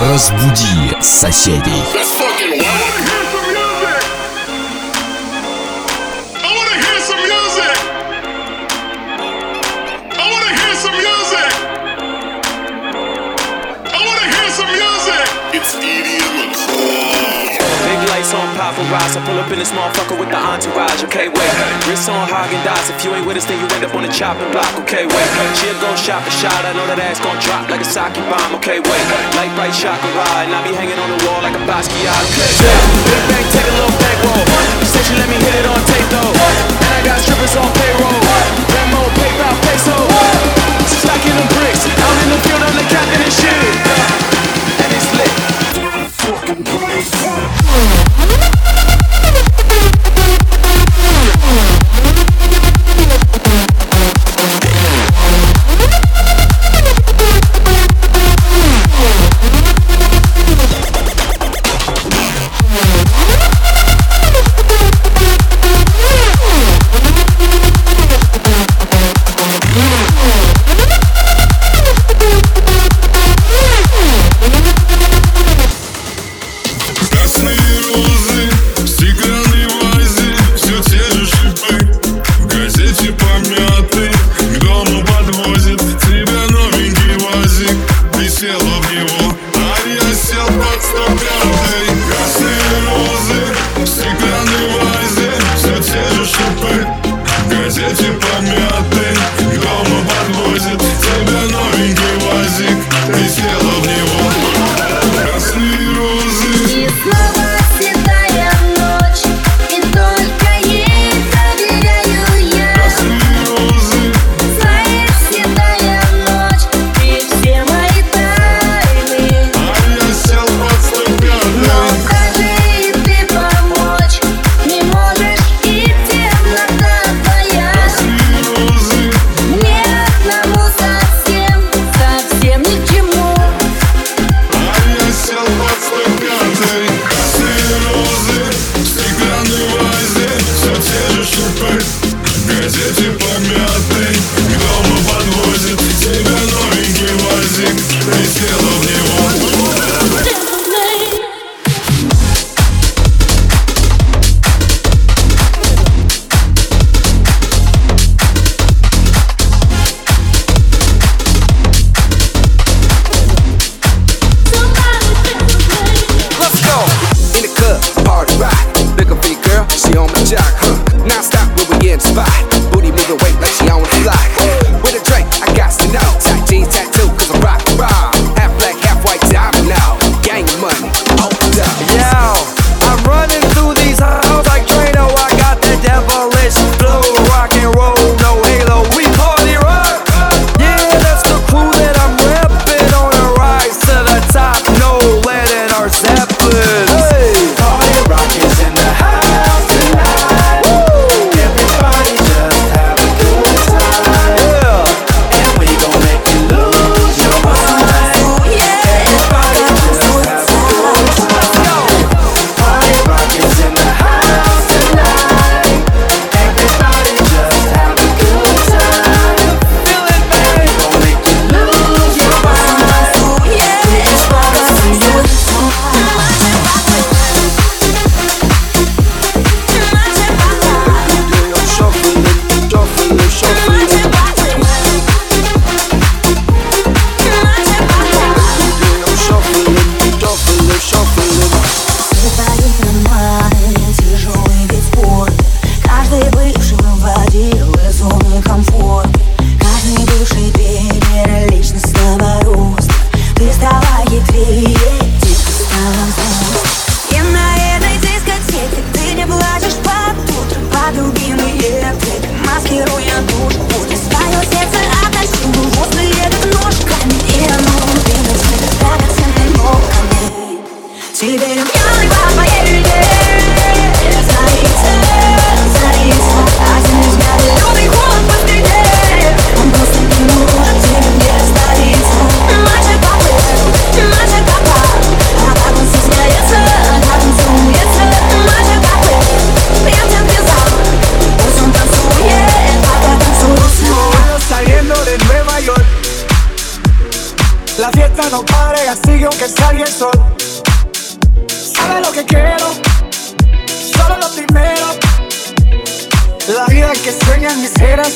Разбуди соседей. boss. I pull up in this motherfucker with the entourage, okay, wait. Wrist on Hagen Dazs. If you ain't with us, then you end up on the chopping block, okay, wait. She'll go shot for shot. I know that ass gon' drop like a sake bomb, okay, wait. Light bright chakra ride, and I be hanging on the wall like a Basquiat, okay. Big bang, take a little bankroll. You said you let me hit it on tape though, and I got strippers on payroll. Venmo, PayPal, peso. Stacking them bricks. Out in the field, I'm the captain and shit. And it's lit. Fucking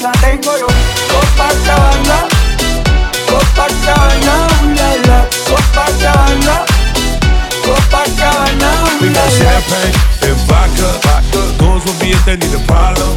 la tengo yo. Copacabana, Copacabana, la la, Copacabana, Copacabana. We got champagne and vodka. Goons will be a thing. need problem.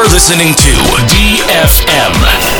Listening to DFM.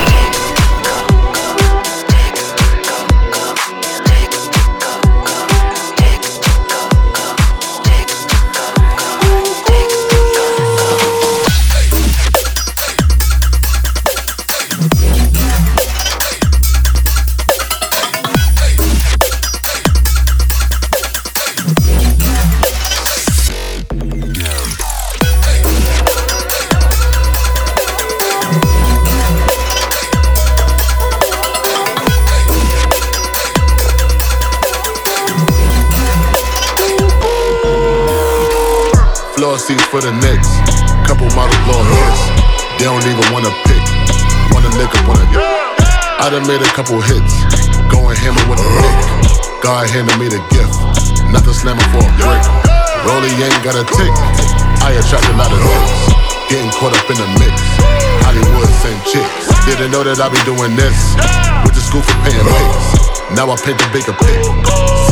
For the Knicks. Couple models blow hits. They don't even wanna pick. Wanna nigga, wanna. I done made a couple hits. Going hammer with a pick. God handed me the gift. Nothing slamming for a brick. Rolly ain't got a tick. I attract a lot of hits. Getting caught up in the mix. Hollywood same chicks. Didn't know that I be doing this. With the school for paying pics. Now I paint the bigger pic.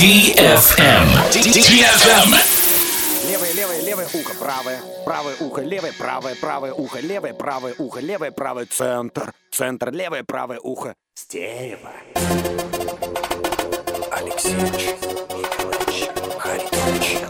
DFM. DFM. Левое, левое, левое ухо, правое, правое ухо, левое, правое, правое ухо, левое, правое ухо, левое, правое, центр, центр, левое, правое ухо, стерео. Алексеевич Николаевич Харитонович.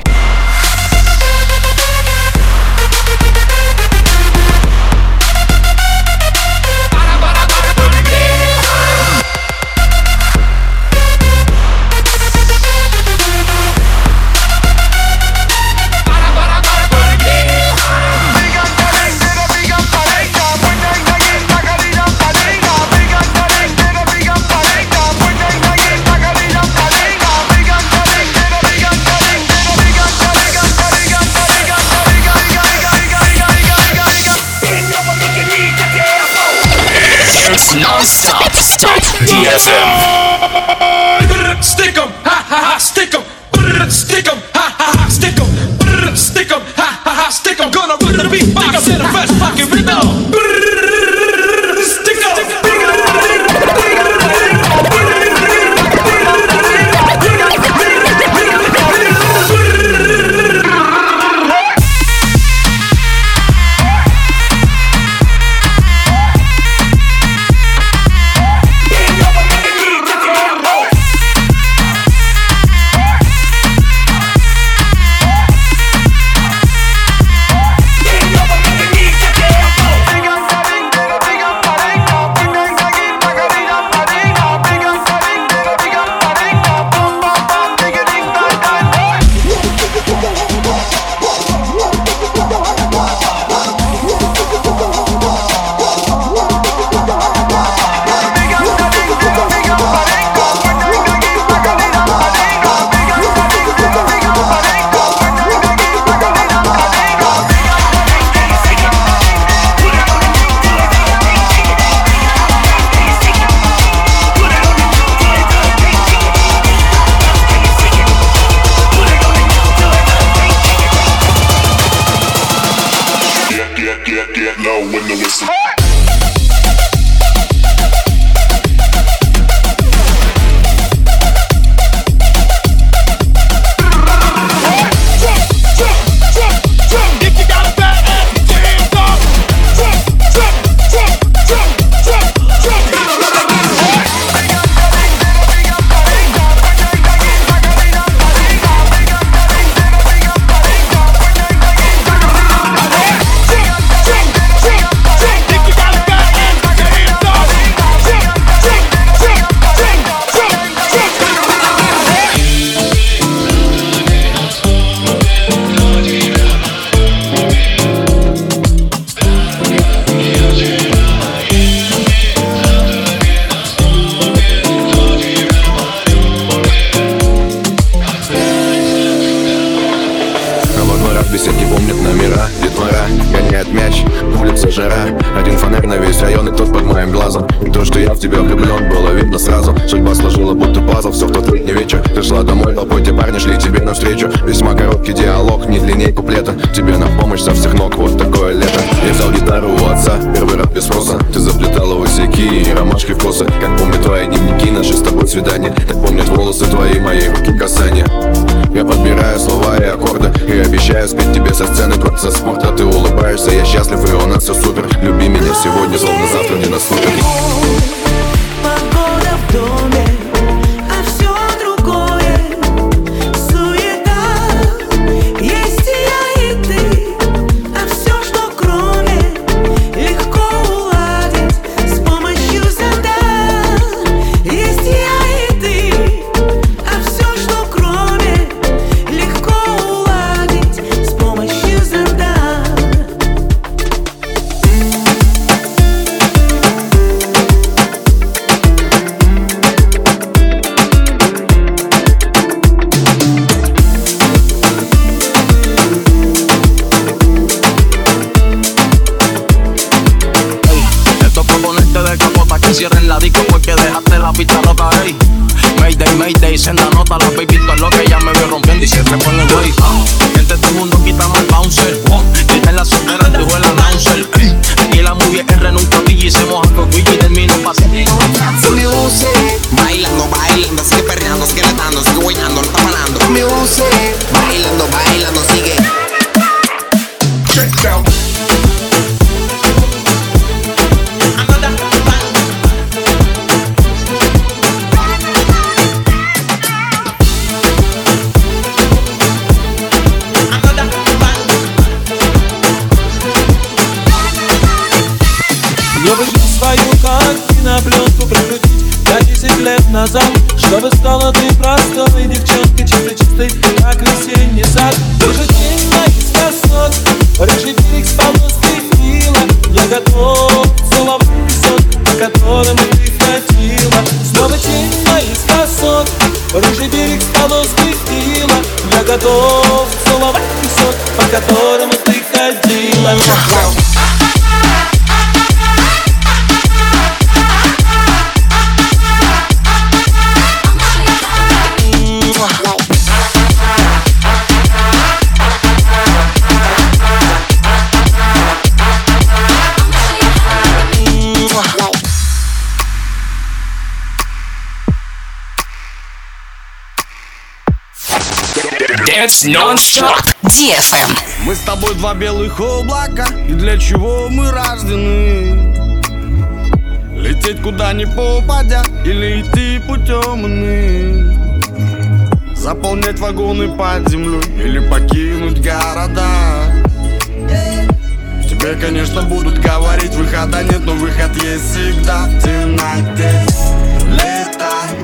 It's non-stop, stop, DFM. Stick 'em, ha ha ha, stick 'em. Stick 'em, ha ha ha, stick 'em. Stick 'em, ha ha ha, stick 'em. Gonna put the beatbox in the best fucking rhythm. В тот вечер. Ты шла домой, толпой те парни шли тебе навстречу. Весьма короткий диалог, не длинней куплета Тебе на помощь со всех ног, вот такое лето. Я взял гитару у отца, первый раз без спроса Ты заплетала усики и ромашки в косы. Как помню твои дневники, наши с тобой свидания. Так помнят волосы твои, мои руки касания. Я подбираю слова и аккорды И обещаю спеть тебе со сцены дворца спорта. Ты улыбаешься, я счастлив и у нас все супер. Люби меня сегодня, словно завтра не наступит назад. Чтобы стала ты простой девчонкой Чистой-чистой, как весенний сад. Же тень моих красот Рыжий берег с полоской мила Я готов целовать песок По которому ты ходила Снова тень моих красот Рыжий берег с полоской мила Я готов целовать песок По которому ты ходила Dance non-stop. DFM. Мы с тобой два белых облака И для чего мы рождены? Лететь куда ни попадя Или идти путем иным Заполнять вагоны под землей Или покинуть города Тебе, конечно, будут говорить Выхода нет, но выход есть всегда в темноте летай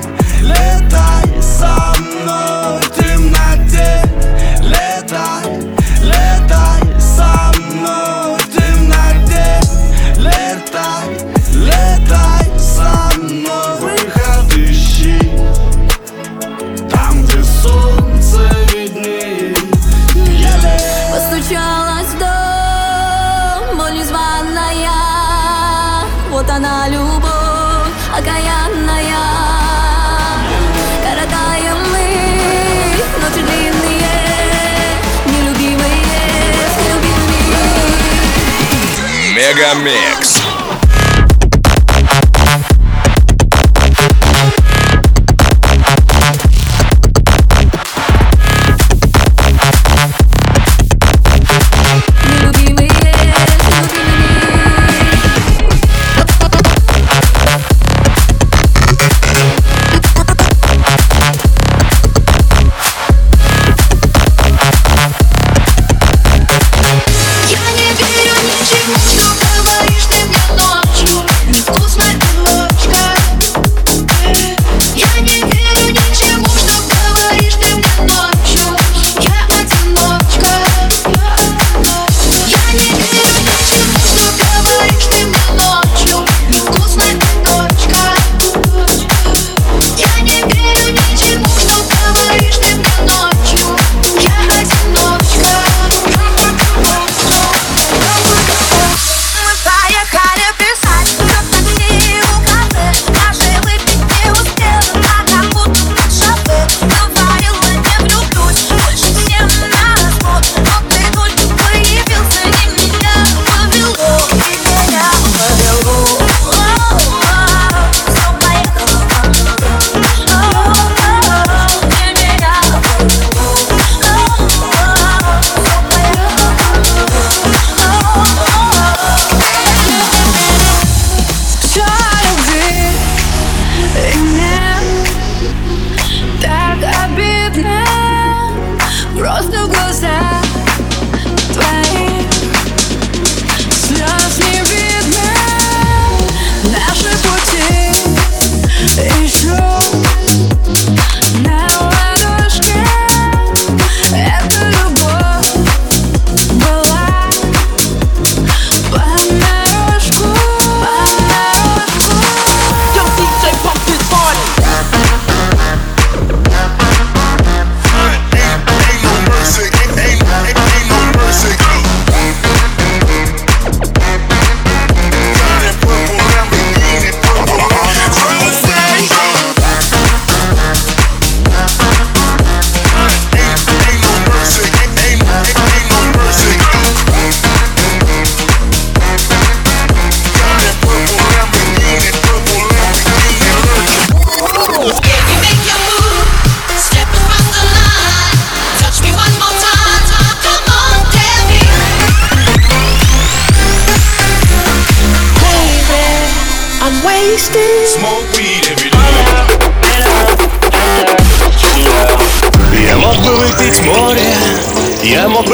Мегамикс.